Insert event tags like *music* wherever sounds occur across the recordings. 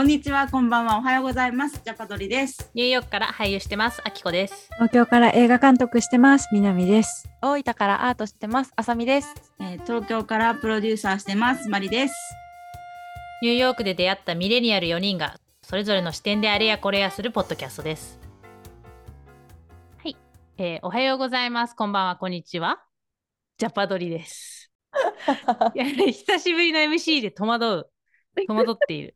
こんにちは、こんばんは、おはようございます。ジャパドリです。ニューヨークから俳優してます、あきこです。東京から映画監督してます。南です。大分からアートしてます。あさみです。えー東京からプロデューサーしてます、マリです。ニューヨークで出会ったミレニアル4人が、それぞれの視点であれやこれやするポッドキャストです。はい、えーおはようございます。こんばんは、こんにちは。ジャパドリです。*laughs* いや久しぶりの MC で戸惑う。戸惑っている。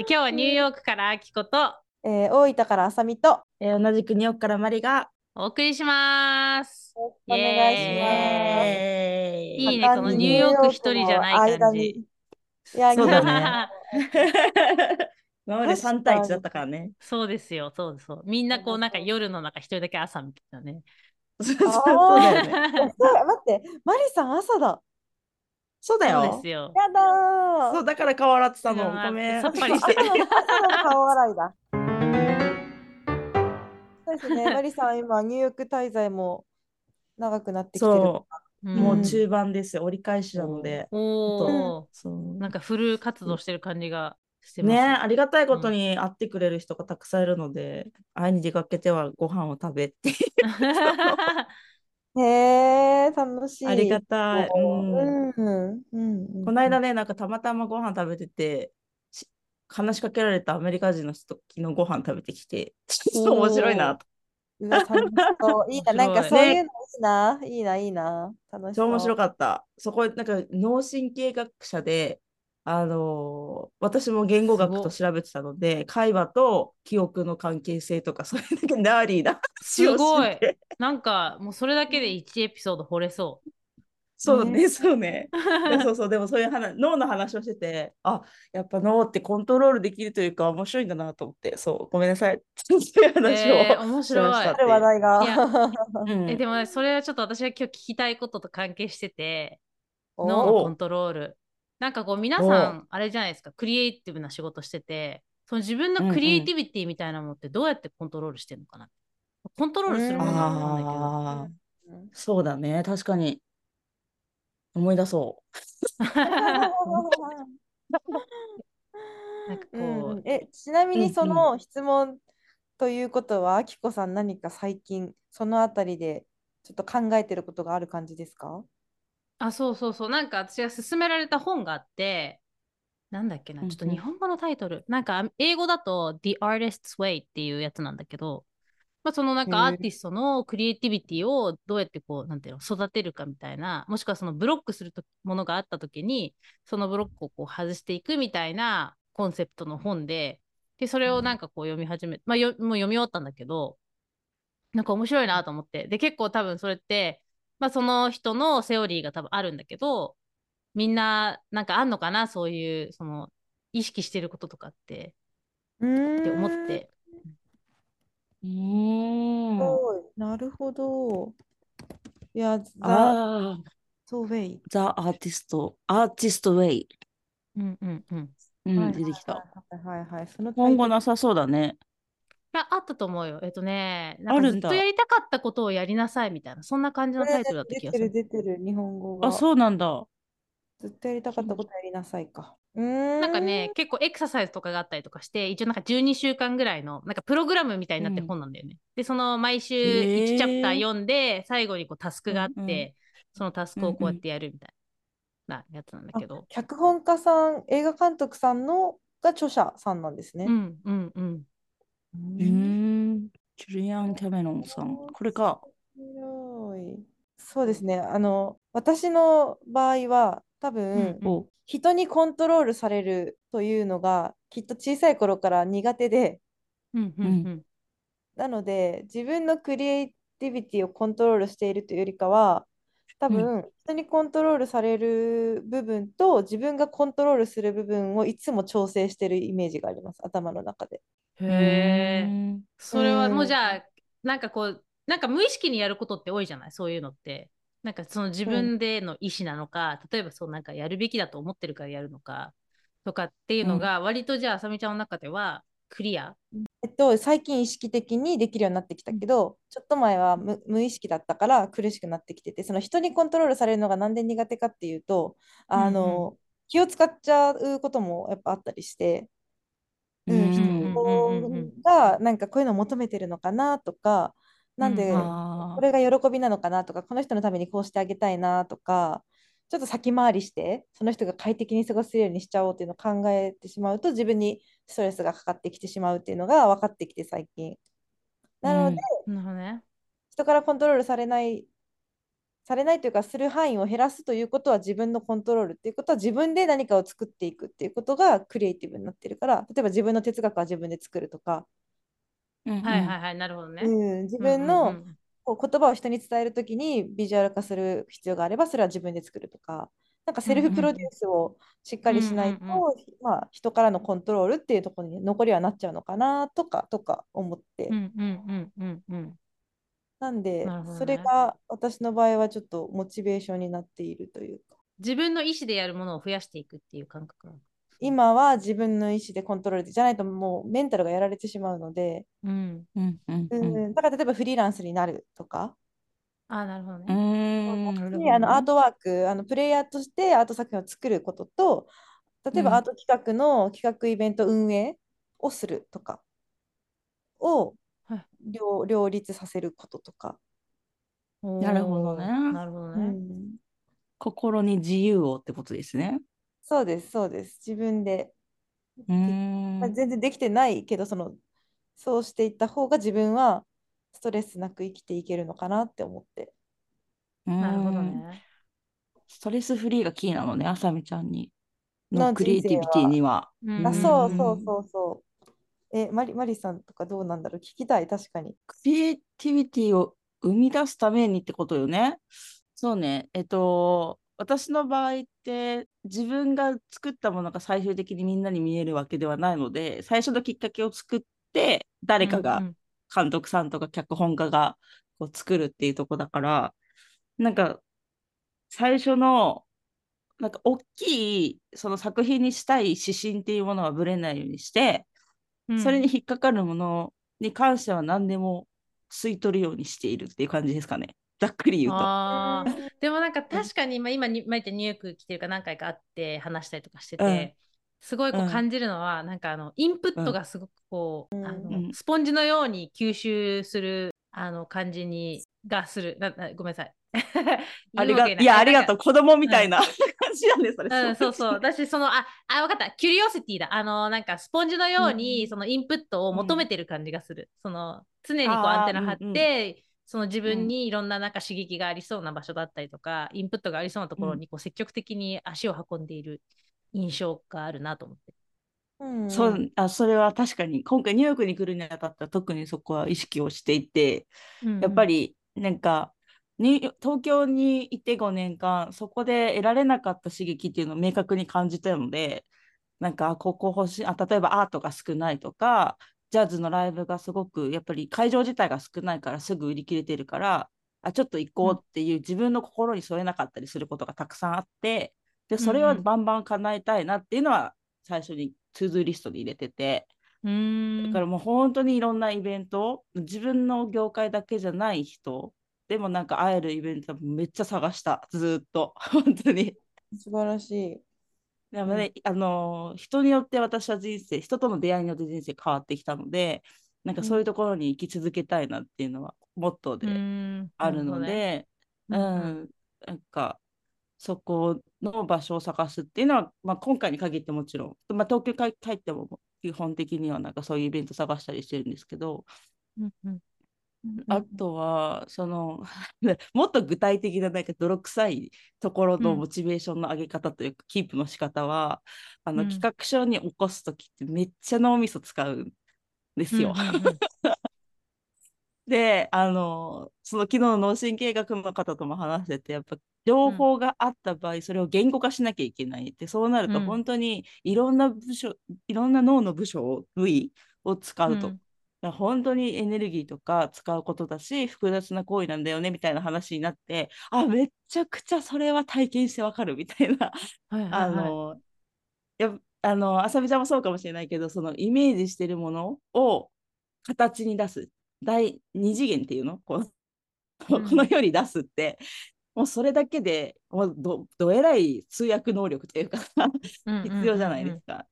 今日はニューヨークからあきことえー、大分からあさみとえー同じくニューヨークからマリが。お送りします。お願いします。えいいね、このニューヨーク一人じゃない感じ。いや、そうだねね。*laughs* 今まで3対1だったからね。そうですよ、そうです。そうみんなこうなんか夜の中一人だけ朝みたいなね。そうそうそうだよね。*laughs* そう待って、マリさん朝だ。そうそうだよです。よ。やだー。そうだから顔洗ってたの。ごめん。さっぱりして *laughs* 顔洗いだ。そうですね、*laughs* マリさん、今、ニューヨーク滞在も長くなってきてる。もう中盤ですよ。折り返しなので。おお、そうなんかフル活動してる感じがしてます。ねありがたいことに会ってくれる人がたくさんいるので、会いに出かけてはご飯を食べって *laughs* へえ、楽しい。ありがたい。ううんん。うん。うん。この間ね、なんかたまたまご飯食べてて、し話しかけられたアメリカ人の人と昨日ご飯食べてきて、*laughs* ちょっと面白いなと。うわ、楽しそう。いいな、*laughs* なんか面そう白いいうのいいな。いいな、いいな。楽しそう。超面白かった。そこ、なんか脳神経学者で、あのー私も言語学と調べてたので、会話と記憶の関係性とか、そういうなんかナーリーな話をすごい。なんかもうそれだけで1エピソード掘れそそうね、ねそうね。*laughs* そうそう、でもそういう話、脳の話をしてて、あ、やっぱ脳ってコントロールできるというか面白いんだなと思って、そう、ごめんなさい。そういうう。話を。えー面白い話題が。いやうん *laughs* えでもねそれはちょっと私が今日聞きたいことと関係してて、お脳のコントロール。なんかこう皆さおんあれじゃないですか、クリエイティブな仕事してて、その自分のクリエイティビティみたいなものってどうやってコントロールしてるのかな？コントロールするものなんだけど。うんそうだね、確かに。思い出そう。なんかこう、うんえ、ちなみにその質問ということは、あきこさん何か最近そのあたりでちょっと考えてることがある感じですか？あ、そうそうそう。なんか私が勧められた本があって、なんだっけな、うんうんちょっと日本語のタイトル。なんか英語だと The Artist's Way っていうやつなんだけど、まあ、そのなんかアーティストのクリエイティビティをどうやってこう、なんていうの、育てるかみたいな、もしくはそのブロックするとものがあった時に、そのブロックをこう外していくみたいなコンセプトの本で、で、それをなんかこう読み始め、まあよ、もう読み終わったんだけど、なんか面白いなと思って。で、結構多分それって、まあその人のセオリーが多分あるんだけど、みんななんかあんのかな？そういう、その、意識してることとかって、うーんって思って。うーん。すごいなるほど。いや、ザ・ウェイ。ザ・アーティスト、アーティスト・ウェイ。うんうんうん。うん、はい出てきた。はいはいはい。その今後なさそうだね。いや、あったと思うよ。えっとね、なんかずっとやりたかったことをやりなさいみたいな、そんな感じのタイトルだった気がする。出てる出てる日本語が。あ、そうなんだ。ずっとやりたかったことやりなさいか。なんかね、結構エクササイズとかがあったりとかして、一応なんか12週間ぐらいの、なんかプログラムみたいになってる本なんだよね。で、その毎週へー1チャプター読んで、最後にこうタスクがあって、うんうんそのタスクをこうやってやるみたいなやつなんだけど。脚本家さん、映画監督さんのが著者さんなんですね。うんうんうん。うん。ジュリアン・キャメロンさん。これか。そうですね。あの、私の場合は、多分、うんお人にコントロールされるというのが、きっと小さい頃から苦手で、うんうんうん。なので、自分のクリエイティビティをコントロールしているというよりかは、多分、人にコントロールされる部分と自分がコントロールする部分をいつも調整しているイメージがあります、頭の中で。へえ。ーそれはもううんじゃあ、なんかこう、なんか無意識にやることって多いじゃない？そういうのって。なんかその自分での意思なのか、例えばそうなんかやるべきだと思ってるからやるのかとかっていうのが、割とじゃああさみちゃんの中ではクリア？えっと、最近意識的にできるようになってきたけど、ちょっと前は無、無意識だったから苦しくなってきてて、その人にコントロールされるのがなんで苦手かっていうと、あの、気を使っちゃうこともやっぱあったりして、うん、うん人うんうんうんがなんかこういうのを求めてるのかなとか、なんでこれが喜びなのかなとか、この人のためにこうしてあげたいなとか、ちょっと先回りして、その人が快適に過ごせるようにしちゃおうっていうのを考えてしまうと、自分にストレスがかかってきてしまうっていうのが分かってきて、最近。なので、うんなるほどね。人からコントロールされない、されないというか、する範囲を減らすということは自分のコントロールっていうことは自分で何かを作っていくっていうことがクリエイティブになってるから、例えば自分の哲学は自分で作るとか、うん。はいはいはい、なるほどね。うん、自うん分の、こう言葉を人に伝えるときにビジュアル化する必要があればそれは自分で作るとか。なんかセルフプロデュースをしっかりしないと、まあ、人からのコントロールっていうところに残りはなっちゃうのかなとかとか思って、うんうんうんうんうん。なんで、ね。それが私の場合はちょっとモチベーションになっているというか。自分の意思でやるものを増やしていくっていう感覚なの？今は自分の意思でコントロールでじゃないともうメンタルがやられてしまうので、うん。うんうんだから例えばフリーランスになるとか、ああ、なるほどうね。であのねアートワークあのプレイヤーとしてアート作品を作ることと例えばうん。アート企画の企画イベント運営をするとかをはい。両両立させることとか、なるほどね。なるほどうね。ん、心に自由をってことですね。そうですそうです。自分で、うーん。まあ、全然できてないけどそのそうしていった方が自分はストレスなく生きていけるのかなって思って。なるほどうんね。ストレスフリーがキーなのね、あさみちゃんに。ののクリエイティビティには。うん。あそうそううんそうそうえマリマリさんとかどうなんだろう？聞きたい確かにクリエイティビティを生み出すためにってことよね。そうね。えっと、私の場合って自分が作ったものが最終的にみんなに見えるわけではないので、最初のきっかけを作って、誰かが、うん監督さんとか脚本家がこう作るっていうとこだから、なんか最初のなんか大きいその作品にしたい指針っていうものはぶれないようにして、うん。それに引っかかるものに関しては何でも吸い取るようにしているっていう感じですかね。*laughs* ざっくり言うと。でもなんか確かに、まあ、今に、毎日ニューヨーク来てるから何回か会って話したりとかしてて、うん。すごいこううん感じるのは、なんかあのインプットがすごくこう、あのうん。スポンジのように吸収するあの感じにがするななごめんなさい。*laughs* ありがいや、ありがとう。子供みたいな感じなんで、それ。うん、そうそう。*laughs* 私、その、あ、あ、わかった。キュリオシティだ。あの、なんか、スポンジのように、うんそのインプットを求めてる感じがする。その、常にこう、アンテナ張って、うんうんその自分にいろんななんか刺激がありそうな場所だったりとか、インプットがありそうなところにこう積極的に足を運んでいる印象があるなと思って。うんそうあそれは確かに今回ニューヨークに来るにあたっては特にそこは意識をしていてやっぱりなんかに東京にいて5年間そこで得られなかった刺激っていうのを明確に感じたのでなんかあここ欲しいあ例えばアートが少ないとかジャズのライブがすごくやっぱり会場自体が少ないからすぐ売り切れてるからあちょっと行こうっていう自分の心に添えなかったりすることがたくさんあってでそれうんうん。はバンバン叶えたいなっていうのは最初に to do list に入れててうーん。だからもう本当にいろんなイベント自分の業界だけじゃない人でもなんか会えるイベントめっちゃ探したずーっと。*laughs* 本当に。素晴らしい。でもね、あの人によって私は人生人との出会いによって人生変わってきたのでなんかそういうところに生き続けたいなっていうのはモットーうであるので、うなるほどね。ん、なんかそこの場所を探すっていうのは、まあ、今回に限ってもちろん、まあ、東京帰帰っても基本的にはなんかそういうイベント探したりしてるんですけど、うんうん。あとはその *laughs* もっと具体的ななんか泥臭いところのうん。モチベーションの上げ方というか、キープの仕方はあの、うん。企画書に起こす時ってめっちゃ脳みそ使うんですよ。*laughs* で、あの、その昨日の脳神経学の方とも話してて、やっぱ情報があった場合、それを言語化しなきゃいけない。って、そうなるとうん。本当にいろんな部署、いろんな脳の部署を、部位を使うと。本当にエネルギーとか使うことだし、複雑な行為なんだよねみたいな話になって、あ、めっちゃくちゃそれは体験してわかるみたいな。はいはいはい。あの、やあの、あさみちゃんもそうかもしれないけど、そのイメージしてるものを形に出す。第二次元っていうの？こううんこの世に出すって、もうそれだけでもうどどえらい通訳能力というか必要じゃないですか。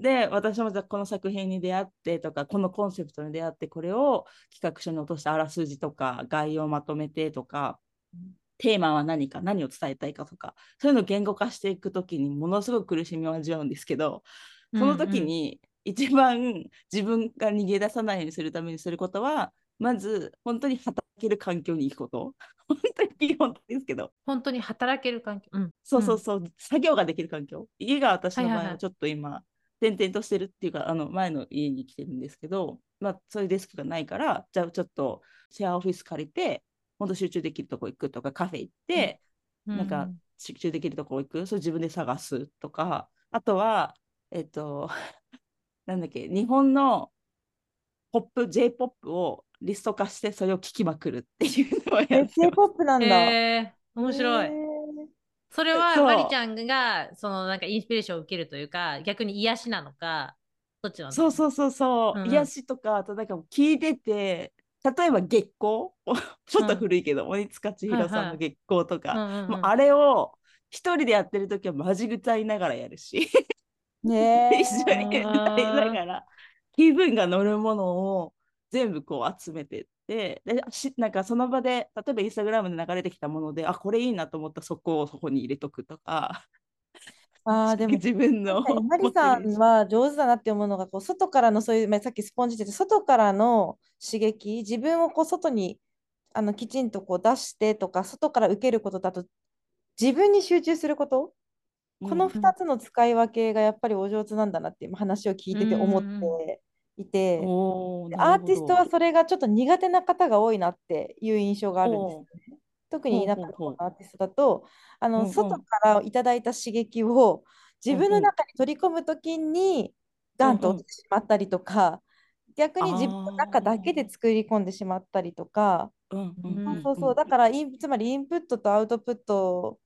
で私もじゃこの作品に出会ってとかこのコンセプトに出会ってこれを企画書に落としてあらすじとか概要をまとめてとかテーマは何か何を伝えたいかとかそういうのを言語化していく時にものすごく苦しみを味わうんですけどその時に一番自分が逃げ出さないようにするためにすることはまず本当に働ける環境に行くこと。*laughs* 本当に基本ですけど。本当に働ける環境、うん、そうそうそう、うん、作業ができる環境。家が私の場合はちょっと今、はいはいとしてるっていうかあの前の家に来てるんですけど、まあ、そういうデスクがないからじゃあちょっとシェアオフィス借りて本当集中できるとこ行くとかカフェ行って、うん、なんか集中できるとこ行く。それ自分で探すとか。あとはえっと *laughs* なんだっけ日本のポップ J−POP をリスト化してそれを聴きまくるっていうのをやってます。J−POP なんだ。えー、面白い。えー。それはマリちゃんがそのなんかインスピレーションを受けるというか逆に癒しなのかどっちなのそうそうそうそう、うん。うん、癒しとかあとなんか聞いてて例えば月光ちょっと古いけど、うん、鬼塚千尋さんの月光とか、もうあれを一人でやってる時はマジ歌いながらやるし。ね *laughs* 一緒に歌いながら。気分が乗るものを全部こう集めてででしなんかその場で例えばインスタグラムで流れてきたものであこれいいなと思ったそこをそこに入れとくとか。あ *laughs* でも自分のマリさんは上手だなって思うのがこう外からのそういう、まあ、さっきスポンジって外からの刺激自分をこう外にあのきちんとこう出してとか外から受けることだと自分に集中すること、この2つの使い分けがやっぱりお上手なんだなって話を聞いてて思っていて、アーティストはそれがちょっと苦手な方が多いなっていう印象があるんですね。特に田舎のアーティストだと、あの外からいただいた刺激を自分の中に取り込むときにガンと落ちてしまったりとか、逆に自分の中だけで作り込んでしまったりとか、そうそうだからインつまりインプットとアウトプット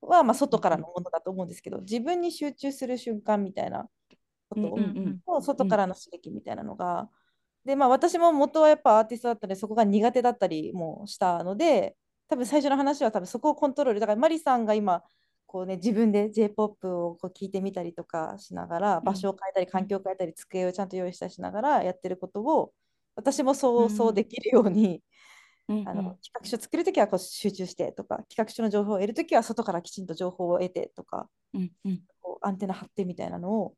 はまあ外からのものだと思うんですけど自分に集中する瞬間みたいなこと？を外からの刺激みたいなのが、でまあ私も元はやっぱアーティストだったのでそこが苦手だったりもしたので多分最初の話は多分そこをコントロール。だからマリさんが今こうね自分で J−POP をこう聞いてみたりとかしながら場所を変えたり環境を変えたり机をちゃんと用意したりしながらやってることを私もそうそうできるように、あの企画書作るときはこう集中してとか企画書の情報を得るときは外からきちんと情報を得てとか、うんうん、こうアンテナ張ってみたいなのを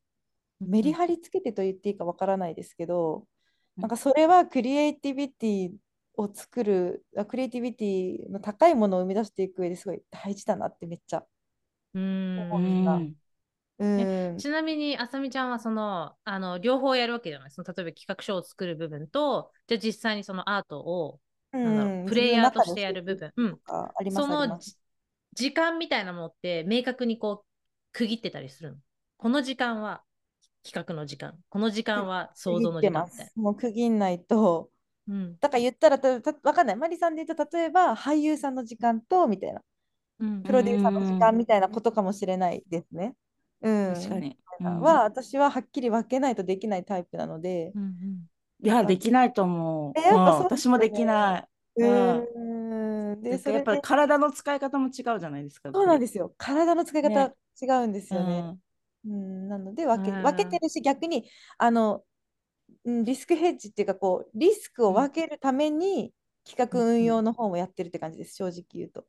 メリハリつけてと言っていいかわからないですけど、なんかそれはクリエイティビティを作るクリエイティビティの高いものを生み出していく上ですごい大事だなってめっちゃ思った。うん。ちなみにあさみちゃんはそのあの両方やるわけじゃない？その例えば企画書を作る部分とじゃあ実際にそのアートを、うん、プレイヤーとしてやる部分、うん、その時間みたいなものって明確にこう区切ってたりするの？この時間は企画の時間。この時間は想像の時間みたいな。もう区切んないと、うん、だから言ったらた分かんない。マリさんで言うと例えば俳優さんの時間とみたいな、うん、プロデューサーの時間みたいなことかもしれないですね。うん、確かに、うん、は私ははっきり分けないとできないタイプなので、うんうん、いやできないと思う、えやっぱそう、ね、私もできない。うん。でそれやっぱり体の使い方も違うじゃないですか。そうなんですよ。体の使い方、ね、違うんですよね。うん、なので分け,、分けてるし逆にあのリスクヘッジっていうかこうリスクを分けるために企画運用の方もやってるって感じです、正直言うと。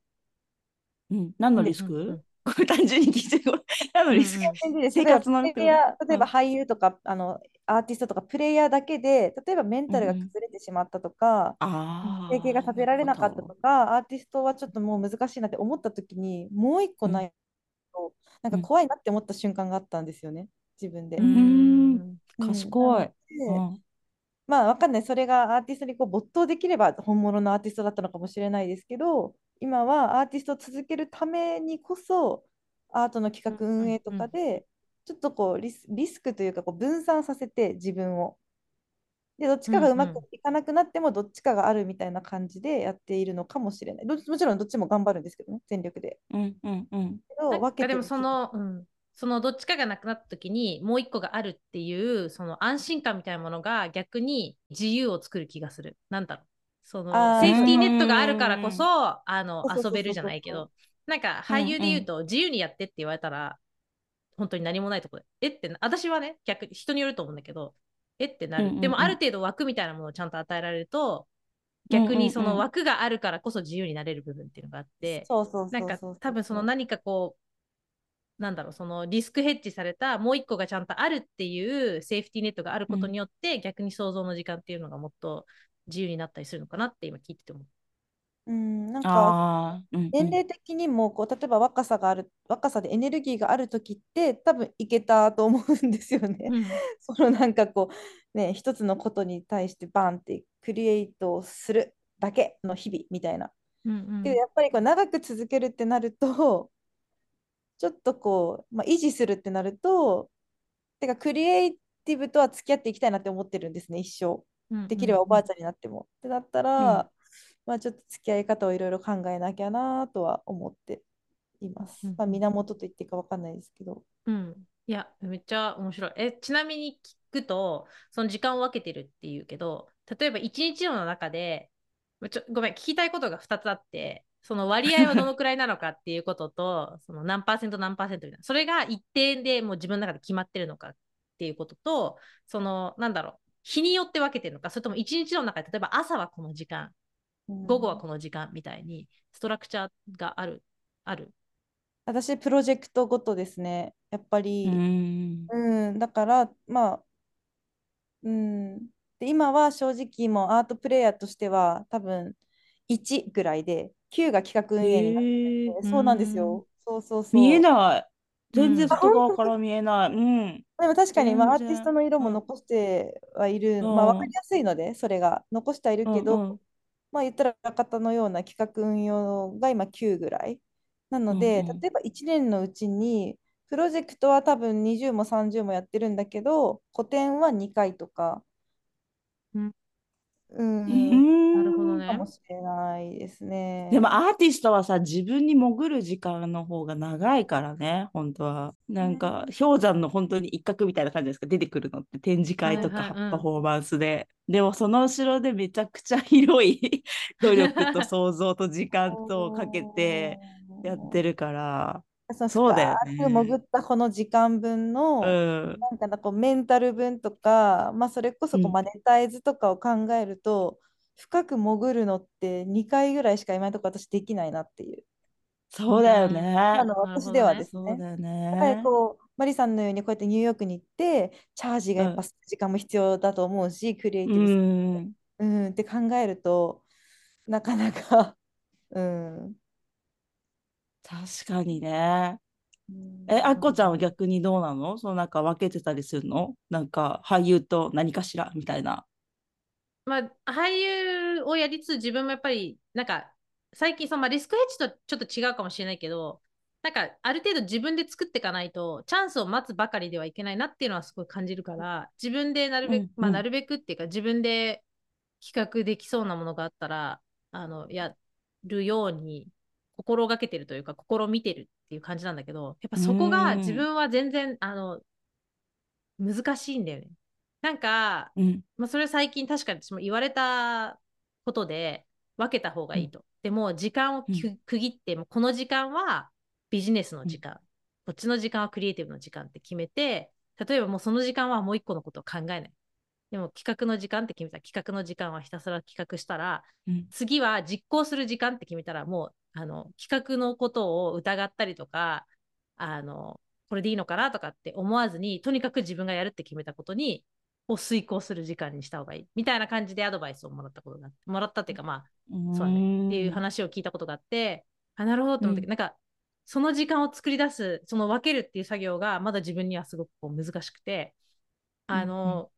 うん、何のリスク、うん単純に聞いて *laughs* 何のリスク、生活のリスク。例えば俳優とか、あのアーティストとかプレイヤーだけで例えばメンタルが崩れてしまったとか、整形が立てられなかったとかアーティストはちょっともう難しいなって思った時にもう一個ないと、なんか怖いなって思った瞬間があったんですよね、自分で。うん。賢い。まあわかんない、それがアーティストにこう没頭できれば本物のアーティストだったのかもしれないですけど、今はアーティストを続けるためにこそ、アートの企画運営とかで、ちょっとこうリスリスクというかこう分散させて自分を。で、どっちかがうまくいかなくなっても、どっちかがあるみたいな感じでやっているのかもしれない。もちろんどっちも頑張るんですけどね、全力で。うんうんうん。分けてでもその、うん、そのどっちかがなくなった時にもう一個があるっていうその安心感みたいなものが逆に自由を作る気がする。なんだろう。そのセーフティーネットがあるからこそうんあのそうそうそうそう遊べるじゃないけどなんか俳優で言うと自由にやってって言われたら、本当に何もないとこでえってな私はね逆人によると思うんだけどえってなる、うんうんうん。でもある程度枠みたいなものをちゃんと与えられると逆にその枠があるからこそ自由になれる部分っていうのがあって、そうそうそうそうなんか多分その何かこうなんだろうそのリスクヘッジされたもう一個がちゃんとあるっていうセーフティーネットがあることによって、逆に想像の時間っていうのがもっと自由になったりするのかなって今聞いてて思う。うん、なんかああ、うんうん年齢的にもこう例えば若さがある若さでエネルギーがある時って多分いけたと思うんですよね。*laughs* そのなんかこうね一つのことに対してバンってクリエイトをするだけの日々みたいな。うんうんけどやっぱりこう長く続けるってなるとちょっとこう、まあ、維持するってなるとてかクリエイティブとは付き合っていきたいなって思ってるんですね一生。できればおばあちゃんになっても。ってなったら、まあちょっと付き合い方をいろいろ考えなきゃなとは思っています。うんまあ源と言っていいかわかんないですけど。うん、いや、めっちゃ面白い。え、ちなみに聞くと、その時間を分けてるっていうけど、例えば一日の中で、ちょごめん、聞きたいことが2つあって、その割合はどのくらいなのかっていうことと、*laughs* その何パーセント何パーセントみたいな、それが一定でもう自分の中で決まってるのかっていうことと、その、なんだろう、日によって分けてるのか、それとも一日の中で、例えば朝はこの時間、午後はこの時間みたいに、ストラクチャーがある、ある。私、プロジェクトごとですね。やっぱり、うんうん、だから、まあ、うん。で、今は正直もうアートプレイヤーとしては多分1ぐらいで、9が企画運営になってへーて、そうなんですよ。そうそうそう。見えない。全然うん外側から見えない。うん。でも確かに、まあ、アーティストの色もうん残してはいる、うんまあ、わかりやすいので、それが残してはいるけど、うんうんまあ言ったら裏方のような企画運用が今9ぐらい。なので、うんうん例えば1年のうちに、プロジェクトは多分20も30もやってるんだけど、個展は2回とか、うんうん、うんなるほどねかもしれないですね。でもアーティストはさ、自分に潜る時間の方が長いからね、本当は。なんか、氷山の本当に一角みたいな感じですか、出てくるのって展示会とかパフォーマンスで。でもその後ろでめちゃくちゃ広い *laughs* 努力と想像と時間とかけて *laughs* やってる。るから。そのそうだよね深く潜ったこの時間分の、うん。なんかなこうメンタル分とか、まあ、それこそこううんマネタイズとかを考えると、深く潜るのって2回ぐらいしか今のところ私できないなっていう。そうだよね。今の私ではですね。そうだよやっぱりね。こう、マリさんのようにこうやってニューヨークに行って、チャージがやっぱ時間も必要だと思うし、クリエイテうィブするん。うんって考えると、なかなか、*laughs* うん。確かにね。うんえ、あっこちゃんは逆にどうなの？そのなんか分けてたりするの？なんか俳優と何かしらみたいな。まあ、俳優をやりつつ自分もやっぱりなんか最近その、まあ、リスクヘッジとちょっと違うかもしれないけどなんかある程度自分で作っていかないとチャンスを待つばかりではいけないなっていうのはすごい感じるから自分でなるべく、うんまあ、うんなるべくっていうか自分で企画できそうなものがあったらあのやるように心がけてるというか心見てるっていう感じなんだけどやっぱそこがうん自分は全然あの難しいんだよね。なんかうん。まあ、それ最近確かに私も言われたことで分けた方がいいと。でも時間をう区切ってもこの時間はビジネスの時間、こっちの時間はクリエイティブの時間って決めて例えばもうその時間はもう一個のことを考えない。でも企画の時間って決めたら企画の時間はひたすら企画したらうん次は実行する時間って決めたらもうあの企画のことを疑ったりとかあのこれでいいのかなとかって思わずにとにかく自分がやるって決めたことにを遂行する時間にした方がいいみたいな感じでアドバイスをもらったことがもらったっていうかまあそうだね。っていう話を聞いたことがあってあなるほどと思ったけど、なんかその時間を作り出すその分けるっていう作業がまだ自分にはすごくこう難しくてあの、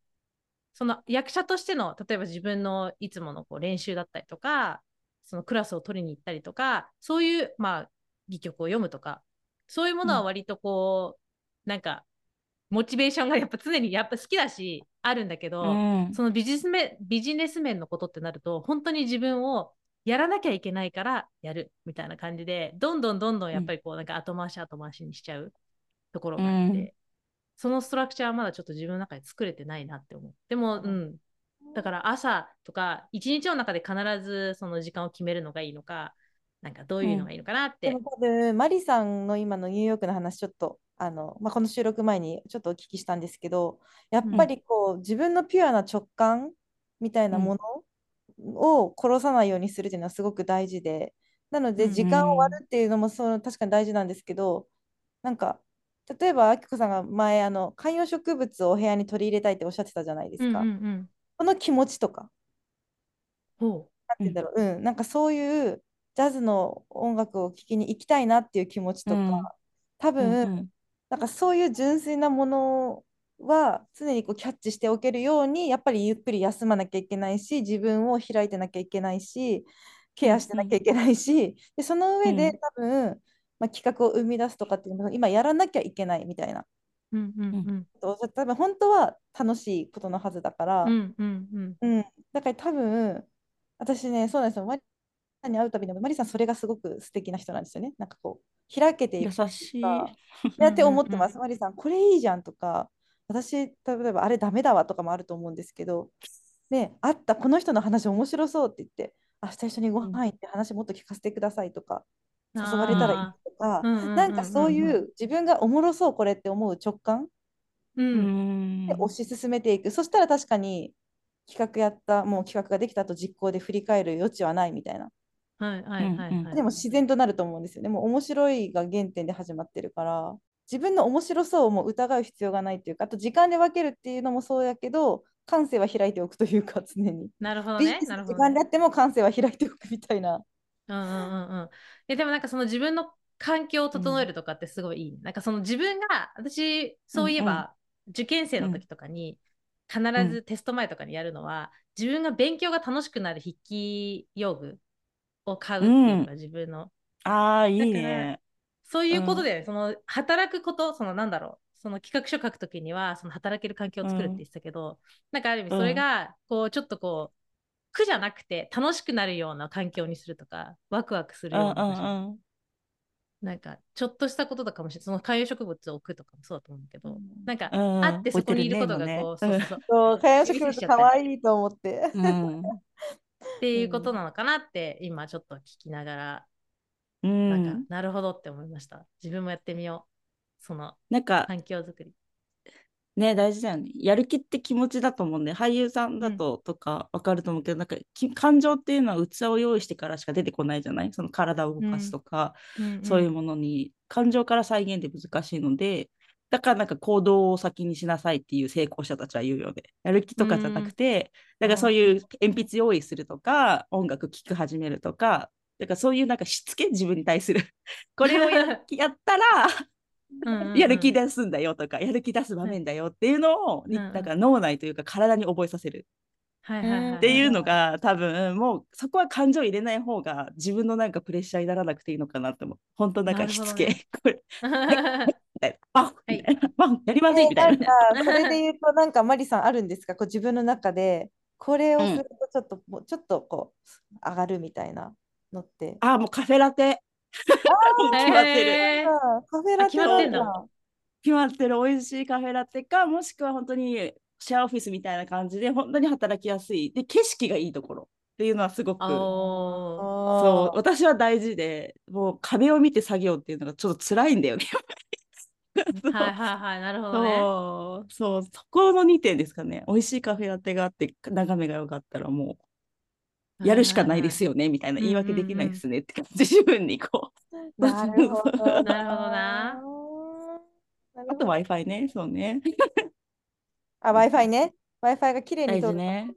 その役者としての例えば自分のいつものこう練習だったりとかそのクラスを取りに行ったりとかそういうまあ戯曲を読むとかそういうものは割とこう、なんかモチベーションがやっぱ常にやっぱ好きだしあるんだけど、うん。そのビジネス面ビジネス面のことってなると本当に自分をやらなきゃいけないからやるみたいな感じでどんどんどんどんやっぱりこうなんか後回し後回しにしちゃうところがあって、うん。そのストラクチャーはまだちょっと自分の中で作れてないなって思う。でもうんだから朝とか一日の中で必ずその時間を決めるのがいいのかなんかどういうのがいいのかなって、でも多分マリさんの今のニューヨークの話ちょっとあの、まあ、この収録前にちょっとお聞きしたんですけどやっぱりこう、自分のピュアな直感みたいなものを殺さないようにするっていうのはすごく大事でなのうんで時間を割るっていうのもその確かに大事なんですけどなんか例えばあきこさんが前あの観葉植物をお部屋に取り入れたいっておっしゃってたじゃないですか、うんうんうんその気持ちとか。ほなんて言うんだろう、うん、なんかそういうジャズの音楽を聴きに行きたいなっていう気持ちとか、うん。多うん分、なんかそういう純粋なものは常にこうキャッチしておけるようにやっぱりゆっくり休まなきゃいけないし自分を開いてなきゃいけないしケアしてなきゃいけないし、でその上でうん多分、まあ、企画を生み出すとかっていうのが今やらなきゃいけないみたいなううんうん。うん。と多分本当は楽しいことのはずだから、うんうんうん。うん、だから多分、私ね、そうなんですよ。マリさんに会うたびに、マリさん、それがすごく素敵な人なんですよね。なんかこう、開けてい優しい。か、やって思ってます。マリさん、これいいじゃんとか、私、例えばあれダメだわとかもあると思うんですけど、ね、あった、この人の話面白そうって言って、明日一緒にご飯行って話もっと聞かせてくださいとか、誘われたらいい。とか、うんうんうんうんなんかそういう自分がおもろそうこれって思う直感ううんんで推し進めていく。そしたら確かに企画やった、もう企画ができた後実行で振り返る余地はないみたいな。はいはいはいでも自然となると思うんですよね。もう面白いが原点で始まってるから、自分の面白そうをもう疑う必要がないっていうか、あと時間で分けるっていうのもそうやけど、感性は開いておくというか、常に。なるほどね時間であっても感性は開いておくみたいな。うんうんうんうん。えでもなんかその自分の環境を整えるとかってすごいいい。なんかその自分が私そういえば、受験生の時とかに必ずテスト前とかにやるのは、自分が勉強が楽しくなる筆記用具を買うっていうのが自分の、ああ、いいね。そういうことで、その働くことそのなんだろうその企画書書くときにはその働ける環境を作るって言ってたけど、なんかある意味それがこうちょっとこう苦じゃなくて楽しくなるような環境にするとかワクワクするうんうような。なんかちょっとしたこととかもしれない。その観葉植物を置くとかもそうだと思うけど、うん。なんか、あってそこにいることがこう、ねそうそうそう観葉植指物かわいいと思って。うん。*laughs* っていうことなのかなって今ちょっと聞きながら、うなんかん。なるほどって思いました。自分もやってみよう。そのなんか環境づくりね、大事だよね。やる気って気持ちだと思うんで、俳優さんだととかわかると思うけど、なんかき感情っていうのは器を用意してからしか出てこないじゃない？その体を動かすとか、そういうものに。感情から再現って難しいので、だからなんか行動を先にしなさいっていう成功者たちは言うよね。やる気とかじゃなくて、だからそういう鉛筆用意するとか、音楽聴く始めるとか、だからそういうなんかしつけ？自分に対する。これをや *laughs* やったら、やる気で出すんだよとか、やる気出す場面だよっていうのを、にうんうん。なんか脳内というか体に覚えさせる。っていうのが多分もうそこは感情入れない方が自分のなんかプレッシャーにならなくていいのかなって思う。本当なんかしつけ、なるこれ、みたいなバンみたいな、バンやりまえせんみたいな。んかな。*laughs* それで言うと、なんかマリさんあるんですか？こう自分の中で、これをするとちょっと、もうちょっとこう上がるみたいなのって。あ、もうカフェラテ。*laughs* 決まってる。カフェラテ決まってんだ決まってる美味しいカフェラテか、もしくは本当にシェアオフィスみたいな感じで、本当に働きやすい。で、景色がいいところっていうのはすごく。そう、私は大事で、もう壁を見て作業っていうのがちょっと辛いんだよね。はいはいはいなるほどねそう、そう、そこの2点ですかね。美味しいカフェラテがあって、眺めが良かったらもう、やるしかないですよよね、みたいな、うん言い訳できないですねって感じ、自分にこう。なるほどなあと Wi-Fi ね、そうね。*laughs* あ、Wi-Fi ね。Wi-Fi が綺麗に通るね。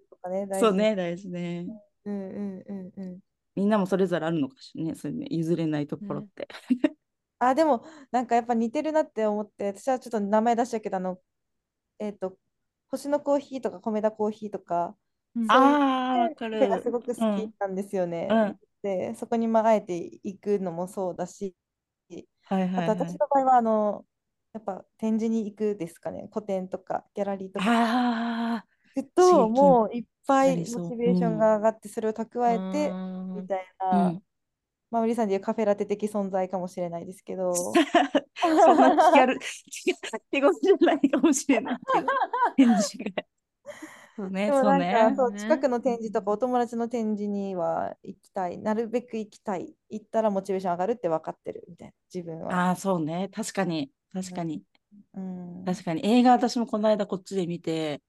そう。ね、大事ね。うんうんうんうん。みんなもそれぞれあるのかしらね、そういうね、譲れないところって。あ、でも、なんかやっぱ似てるなって思って、私はちょっと名前出しちゃうけど、あの、えっと、星のコーヒーとか、米田コーヒーとか、ああ、わかカフェがする。ごく好きなんですよね。うん。で、そこにまああえて行くのもそうだし、はいはいあとはい。私の場合は、あの、やっぱ展示に行くですかね、個展とかギャラリーとか。ああ、行くと、もういっぱいモチベーションが上がって、それを蓄えて、うん。みたいうん。な、まあ、ウリさんでいうカフェラテ的存在かもしれないですけど、*laughs* そんな気軽、気軽じゃないかもしれないけど、返事が。そうね、そうね。そう、ね近くの展示とかお友達の展示には行きたい。なるべく行きたい。行ったらモチベーション上がるって分かってるみたいな、自分は。ああ、そうね。確かに。確かに。うん。確かに。映画私もこの間こっちで見て、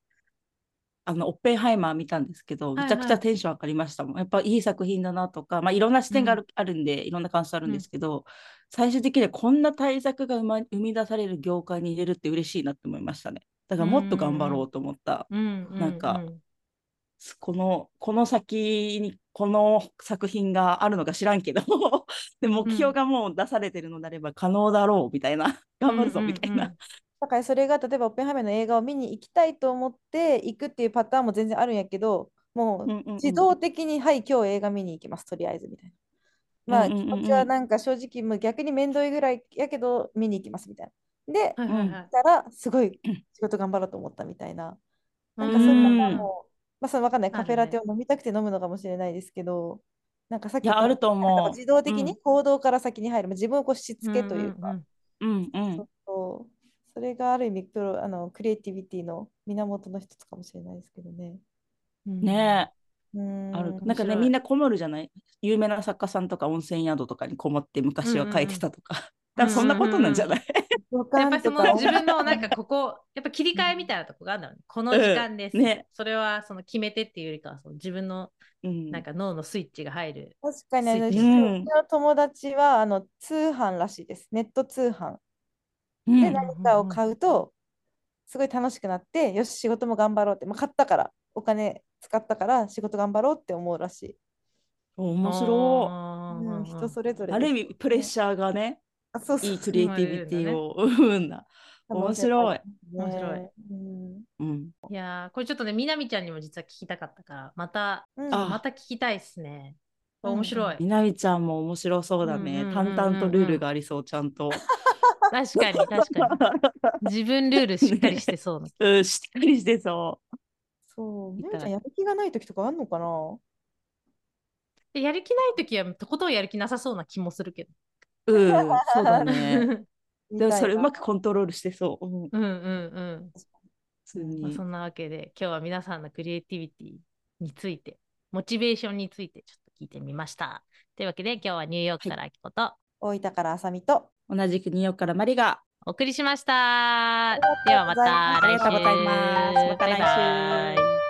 あの、オッペンハイマー見たんですけど、はいめちゃくちゃテンション上がりましたもん。やっぱいい作品だなとか、まあいろんな視点がある,、あるんで、いろんな感想あるんですけど、最終的にはこんな対策が生,、ま、生み出される業界に入れるって嬉しいなって思いましたね。だからもっと頑張ろうと思った。うんうんなんかうんこの、この先にこの作品があるのか知らんけど、*laughs* で目標がもう出されてるのであれば可能だろうみたいな、*laughs* 頑張るぞみたいな。だからそれが例えばオッペンハイマーの映画を見に行きたいと思って行くっていうパターンも全然あるんやけど、もう自動的に、はい、今日映画見に行きます、とりあえずみたいな。まあ、気持ちはなんか正直、もう逆に面倒いぐらいやけど、見に行きますみたいな。で、はいはいはい。たら、すごいうん仕事頑張ろうと思ったみたいな。うなん。んかそういうパターうんンも、まあ、そのわかんない、カフェラテを飲みたくて飲むのかもしれないですけど、なんかさっきあると思う。自動的に行動から先に入る、自分をこうしつけというか、んんん。うんうん。それがある意味プロあのクリエイティビティの源の一つかもしれないですけどね。うん。ねえ、んある。面なん。かね、みんなこもるじゃない？有名な作家さんとか温泉宿とかにこもって昔は書いてたとか。だからそんなことなんじゃない？旅やっぱりその自分のなんかここ、*laughs* やっぱ切り替えみたいなとこがあるんだろうね。この時間です。うん。ね。それはその決めてっていうよりかはその自分のうん。なんか脳のスイッチが入る。確かにあの、の友達はあの通販らしいです。ネット通販。うん。で何かを買うとすごい楽しくなって、よし仕事も頑張ろうって、まあ、買ったから。お金使ったから仕事頑張ろうって思うらしい。面白あー。うん、人それぞい。れある意味プレッシャーがね、あそうそういいクリエイティビティを *laughs* 生むんだ。面白い。面白いねうんうん。いやーこれちょっとね、みなみちゃんにも実は聞きたかったから、また、うんあまた聞きたいですね。うん面白い。みなみちゃんも面白そうだね。淡々とルールがありそう、ちゃんと。*laughs* 確かに確かに。自分ルールしっかりしてそうな。*laughs* うん、しっかりしてそそう、みなみちゃんやる気がない時とかあんのかな？でやる気ないときはとことんやる気なさそうな気もするけど。う。うん、そうだね。*laughs* みでもそれうまくコントロールしてそう。うん、うんうんまあ、にそ。んなわけで今日は皆さんのクリエイティビティについてモチベーションについてちょっと聞いてみました。というわけで今日はニューヨークからあきこと大分からあさみと。同じくニューヨークからマリが。お送りしました。ではまた来週。ありがとうございますまた来週バイバイ